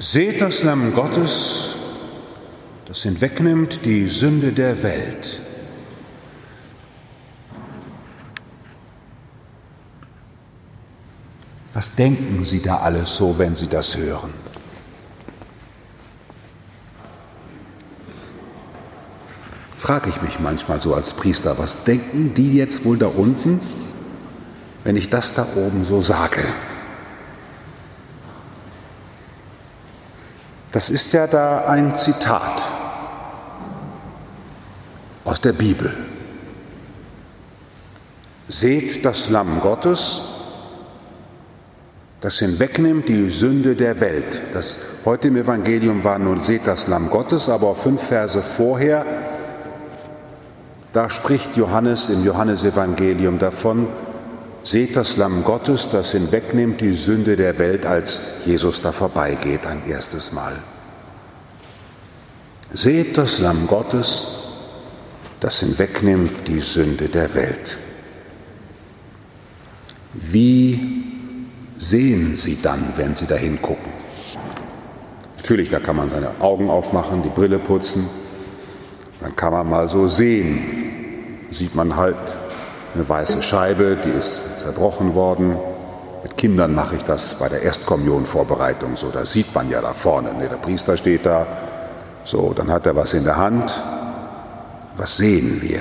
Seht das Lamm Gottes, das hinwegnimmt die Sünde der Welt. Was denken Sie da alles so, wenn Sie das hören? Frage ich mich manchmal so als Priester, was denken die jetzt wohl da unten, wenn ich das da oben so sage? Das ist ja da ein Zitat aus der Bibel. Seht das Lamm Gottes, das hinwegnimmt die Sünde der Welt. Das heute im Evangelium war nun, seht das Lamm Gottes, aber fünf Verse vorher, da spricht Johannes im Johannesevangelium davon, seht das Lamm Gottes, das hinwegnimmt die Sünde der Welt, als Jesus da vorbeigeht ein erstes Mal. Seht das Lamm Gottes, das hinwegnimmt die Sünde der Welt. Wie sehen Sie dann, wenn Sie dahin gucken? Natürlich, da kann man seine Augen aufmachen, die Brille putzen, dann kann man mal so sehen. Sieht man halt eine weiße Scheibe, die ist zerbrochen worden. Mit Kindern mache ich das bei der Erstkommunionvorbereitung so. Da sieht man ja da vorne, ne, der Priester steht da. So, dann hat er was in der Hand. Was sehen wir?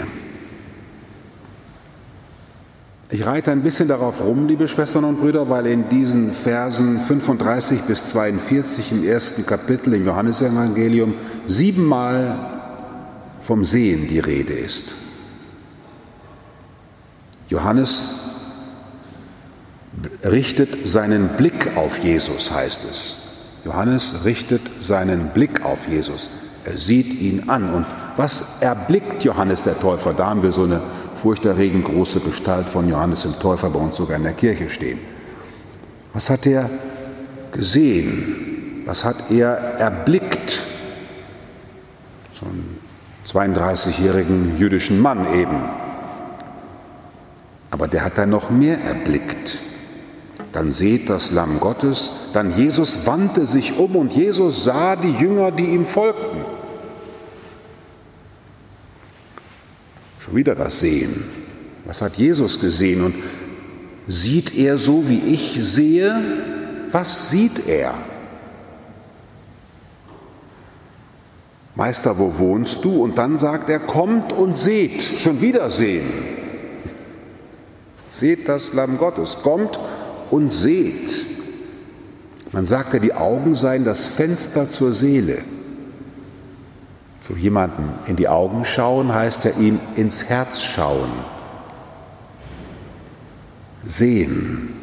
Ich reite ein bisschen darauf rum, liebe Schwestern und Brüder, weil in diesen Versen 35 bis 42 im ersten Kapitel im Johannesevangelium siebenmal vom Sehen die Rede ist. Johannes richtet seinen Blick auf Jesus, heißt es. Johannes richtet seinen Blick auf Jesus. Er sieht ihn an. Und was erblickt Johannes der Täufer? Da haben wir so eine furchterregend große Gestalt von Johannes dem Täufer bei uns sogar in der Kirche stehen. Was hat er gesehen? Was hat er erblickt? So einen 32-jährigen jüdischen Mann eben. Aber der hat da noch mehr erblickt. Dann seht das Lamm Gottes, dann Jesus wandte sich um und Jesus sah die Jünger, die ihm folgten. Schon wieder das Sehen. Was hat Jesus gesehen? Und sieht er so, wie ich sehe? Was sieht er? Meister, wo wohnst du? Und dann sagt er, kommt und seht, schon wieder sehen. Seht das Lamm Gottes, kommt und seht. Man sagt ja, die Augen seien das Fenster zur Seele. So jemanden in die Augen schauen heißt ja ihm ins Herz schauen. Sehen.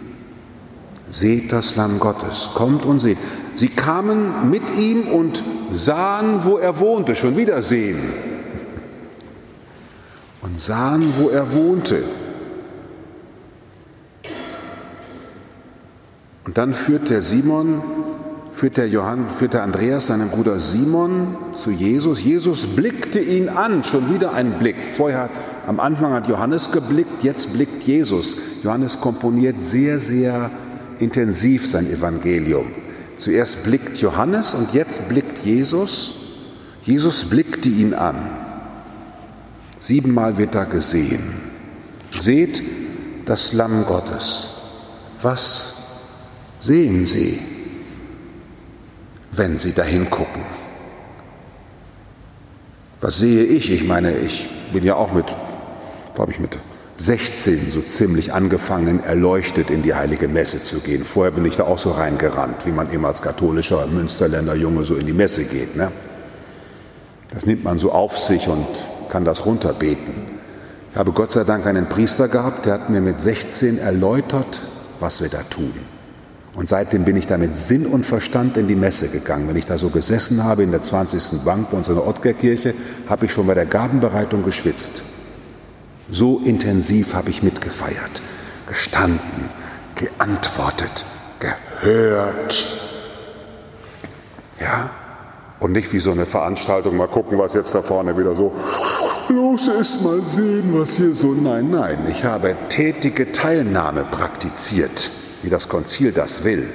Seht das Lamm Gottes, kommt und seht. Sie kamen mit ihm und sahen, wo er wohnte, schon wieder sehen. Und sahen, wo er wohnte. Und dann führt der Simon führt der, Johann, führt der Andreas seinen Bruder Simon zu Jesus. Jesus blickte ihn an, schon wieder ein Blick. Vorher, am Anfang hat Johannes geblickt, jetzt blickt Jesus. Johannes komponiert sehr, sehr intensiv sein Evangelium. Zuerst blickt Johannes und jetzt blickt Jesus. Jesus blickte ihn an. Siebenmal wird er gesehen. Seht das Lamm Gottes. Was sehen Sie? wenn Sie dahin gucken. Was sehe ich? Ich meine, ich bin ja auch mit, glaube ich, mit 16 so ziemlich angefangen, erleuchtet in die heilige Messe zu gehen. Vorher bin ich da auch so reingerannt, wie man eben als katholischer Münsterländer Junge so in die Messe geht. Ne? Das nimmt man so auf sich und kann das runterbeten. Ich habe Gott sei Dank einen Priester gehabt, der hat mir mit 16 erläutert, was wir da tun. Und seitdem bin ich da mit Sinn und Verstand in die Messe gegangen. Wenn ich da so gesessen habe in der 20. Bank bei uns in der Ottgerkirche, habe ich schon bei der Gabenbereitung geschwitzt. So intensiv habe ich mitgefeiert, gestanden, geantwortet, gehört. Ja? Und nicht wie so eine Veranstaltung, mal gucken, was jetzt da vorne wieder so los ist, mal sehen, was hier so. Nein, nein, ich habe tätige Teilnahme praktiziert wie das Konzil das will.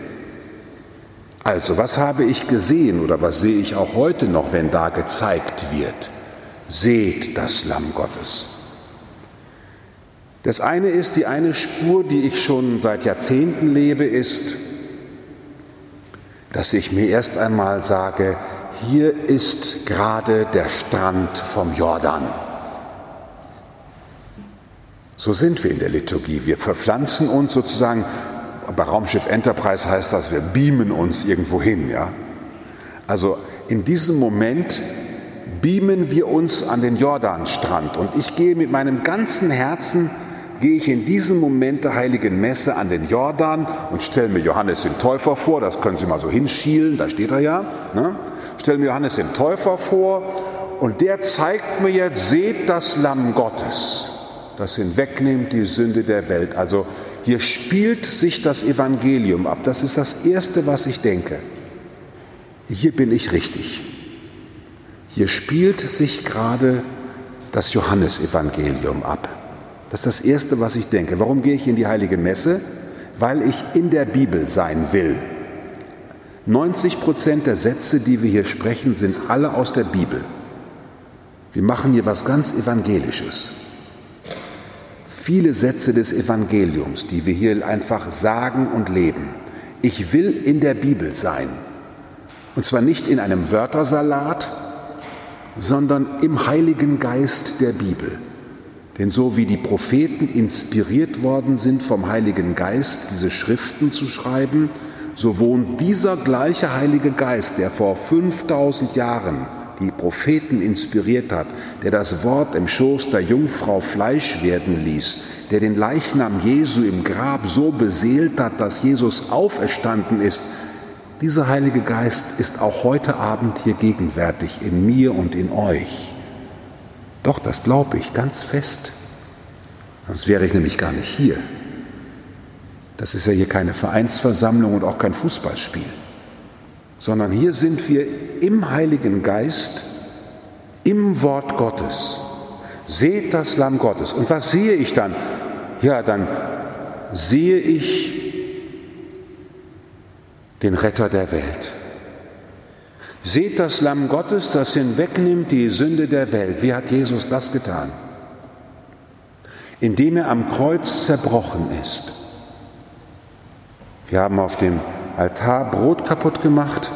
Also, was habe ich gesehen oder was sehe ich auch heute noch, wenn da gezeigt wird? Seht das Lamm Gottes. Das eine ist, die eine Spur, die ich schon seit Jahrzehnten lebe, ist, dass ich mir erst einmal sage, hier ist gerade der Strand vom Jordan. So sind wir in der Liturgie. Wir verpflanzen uns sozusagen, bei Raumschiff Enterprise heißt das, wir beamen uns irgendwo hin. Ja? Also in diesem Moment beamen wir uns an den Jordanstrand und ich gehe mit meinem ganzen Herzen gehe ich in diesem Moment der heiligen Messe an den Jordan und stelle mir Johannes den Täufer vor, das können Sie mal so hinschielen, da steht er ja, ne? stelle mir Johannes den Täufer vor und der zeigt mir jetzt, seht das Lamm Gottes, das hinwegnimmt die Sünde der Welt. Also hier spielt sich das Evangelium ab, das ist das Erste, was ich denke. Hier bin ich richtig. Hier spielt sich gerade das Johannesevangelium ab. Das ist das Erste, was ich denke. Warum gehe ich in die heilige Messe? Weil ich in der Bibel sein will. 90 Prozent der Sätze, die wir hier sprechen, sind alle aus der Bibel. Wir machen hier was ganz Evangelisches. Viele Sätze des Evangeliums, die wir hier einfach sagen und leben. Ich will in der Bibel sein. Und zwar nicht in einem Wörtersalat, sondern im Heiligen Geist der Bibel. Denn so wie die Propheten inspiriert worden sind vom Heiligen Geist, diese Schriften zu schreiben, so wohnt dieser gleiche Heilige Geist, der vor 5000 Jahren die Propheten inspiriert hat, der das Wort im Schoß der Jungfrau Fleisch werden ließ, der den Leichnam Jesu im Grab so beseelt hat, dass Jesus auferstanden ist, dieser Heilige Geist ist auch heute Abend hier gegenwärtig in mir und in euch. Doch, das glaube ich ganz fest. Sonst wäre ich nämlich gar nicht hier. Das ist ja hier keine Vereinsversammlung und auch kein Fußballspiel, sondern hier sind wir im Heiligen Geist, im Wort Gottes. Seht das Lamm Gottes. Und was sehe ich dann? Ja, dann sehe ich den Retter der Welt. Seht das Lamm Gottes, das hinwegnimmt die Sünde der Welt. Wie hat Jesus das getan? Indem er am Kreuz zerbrochen ist. Wir haben auf dem Altar Brot kaputt gemacht.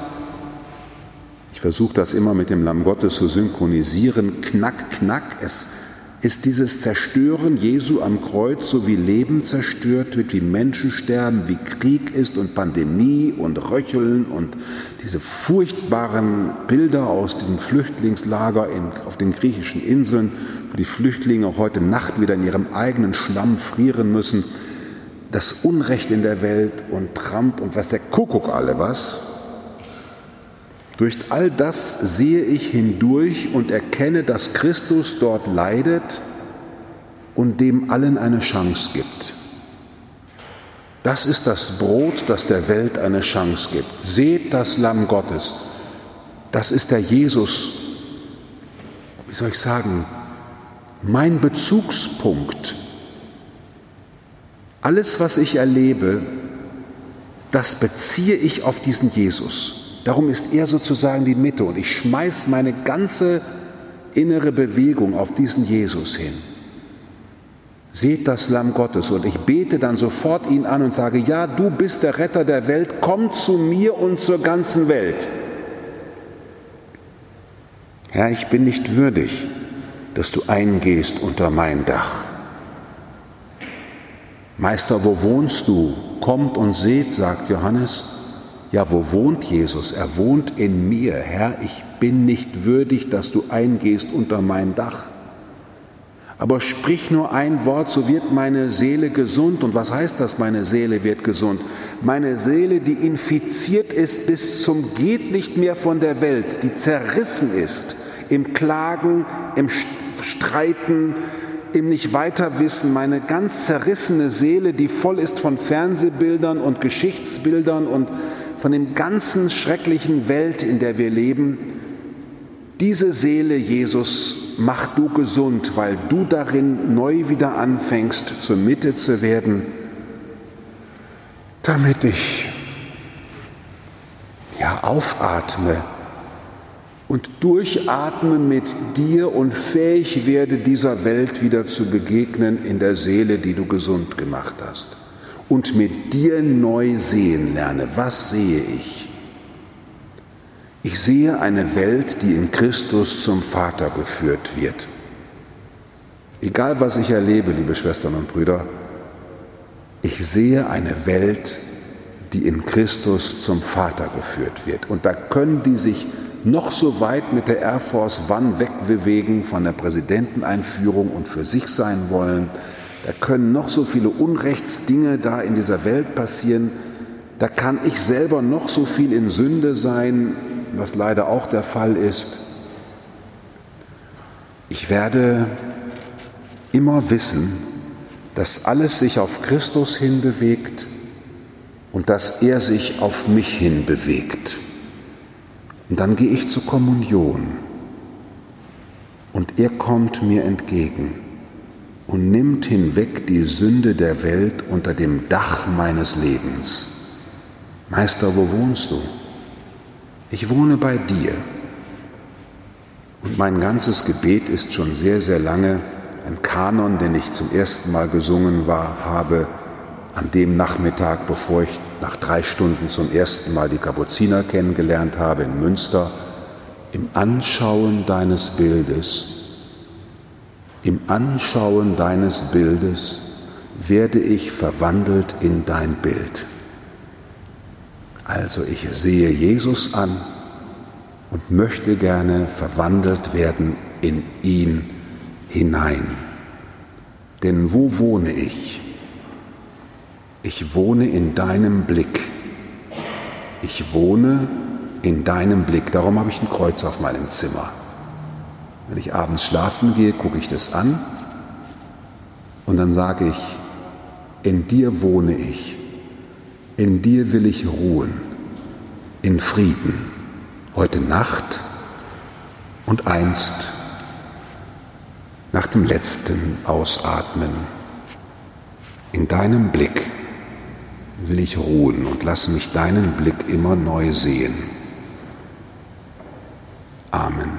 Ich versuche das immer mit dem Lamm Gottes zu synchronisieren. Knack, knack. Es ist dieses Zerstören Jesu am Kreuz, so wie Leben zerstört wird, wie Menschen sterben, wie Krieg ist und Pandemie und Röcheln und diese furchtbaren Bilder aus diesem Flüchtlingslager in, auf den griechischen Inseln, wo die Flüchtlinge auch heute Nacht wieder in ihrem eigenen Schlamm frieren müssen. Das Unrecht in der Welt und Trump und was der Kuckuck alle was. Durch all das sehe ich hindurch und erkenne, dass Christus dort leidet und dem allen eine Chance gibt. Das ist das Brot, das der Welt eine Chance gibt. Seht das Lamm Gottes. Das ist der Jesus, wie soll ich sagen, mein Bezugspunkt. Alles, was ich erlebe, das beziehe ich auf diesen Jesus. Darum ist er sozusagen die Mitte und ich schmeiß meine ganze innere Bewegung auf diesen Jesus hin. Seht das Lamm Gottes und ich bete dann sofort ihn an und sage, ja, du bist der Retter der Welt, komm zu mir und zur ganzen Welt. Herr, ich bin nicht würdig, dass du eingehst unter mein Dach. Meister, wo wohnst du? Kommt und seht, sagt Johannes. Ja, wo wohnt Jesus? Er wohnt in mir. Herr, ich bin nicht würdig, dass du eingehst unter mein Dach. Aber sprich nur ein Wort, so wird meine Seele gesund. Und was heißt das, meine Seele wird gesund? Meine Seele, die infiziert ist bis zum geht nicht mehr von der Welt, die zerrissen ist im Klagen, im Streiten, im Nicht-Weiter-Wissen, meine ganz zerrissene Seele, die voll ist von Fernsehbildern und Geschichtsbildern und von dem ganzen schrecklichen Welt, in der wir leben, diese Seele, Jesus, mach du gesund, weil du darin neu wieder anfängst, zur Mitte zu werden, damit ich ja, aufatme und durchatme mit dir und fähig werde, dieser Welt wieder zu begegnen in der Seele, die du gesund gemacht hast. Und mit dir neu sehen lerne. Was sehe ich? Ich sehe eine Welt, die in Christus zum Vater geführt wird. Egal was ich erlebe, liebe Schwestern und Brüder, ich sehe eine Welt, die in Christus zum Vater geführt wird. Und da können die sich noch so weit mit der Air Force One wegbewegen von der Präsidenteneinführung und für sich sein wollen. Da können noch so viele Unrechtsdinge da in dieser Welt passieren. Da kann ich selber noch so viel in Sünde sein, was leider auch der Fall ist. Ich werde immer wissen, dass alles sich auf Christus hinbewegt und dass er sich auf mich hinbewegt. Und dann gehe ich zur Kommunion und er kommt mir entgegen und nimmt hinweg die Sünde der Welt unter dem Dach meines Lebens. Meister, wo wohnst du? Ich wohne bei dir. Und mein ganzes Gebet ist schon sehr, sehr lange ein Kanon, den ich zum ersten Mal gesungen war, habe an dem Nachmittag, bevor ich nach drei Stunden zum ersten Mal die Kapuziner kennengelernt habe in Münster, im Anschauen deines Bildes, im Anschauen deines Bildes werde ich verwandelt in dein Bild. Also ich sehe Jesus an und möchte gerne verwandelt werden in ihn hinein. Denn wo wohne ich? Ich wohne in deinem Blick. Ich wohne in deinem Blick. Darum habe ich ein Kreuz auf meinem Zimmer. Wenn ich abends schlafen gehe, gucke ich das an und dann sage ich, in dir wohne ich, in dir will ich ruhen, in Frieden, heute Nacht und einst nach dem letzten Ausatmen. In deinem Blick will ich ruhen und lass mich deinen Blick immer neu sehen. Amen.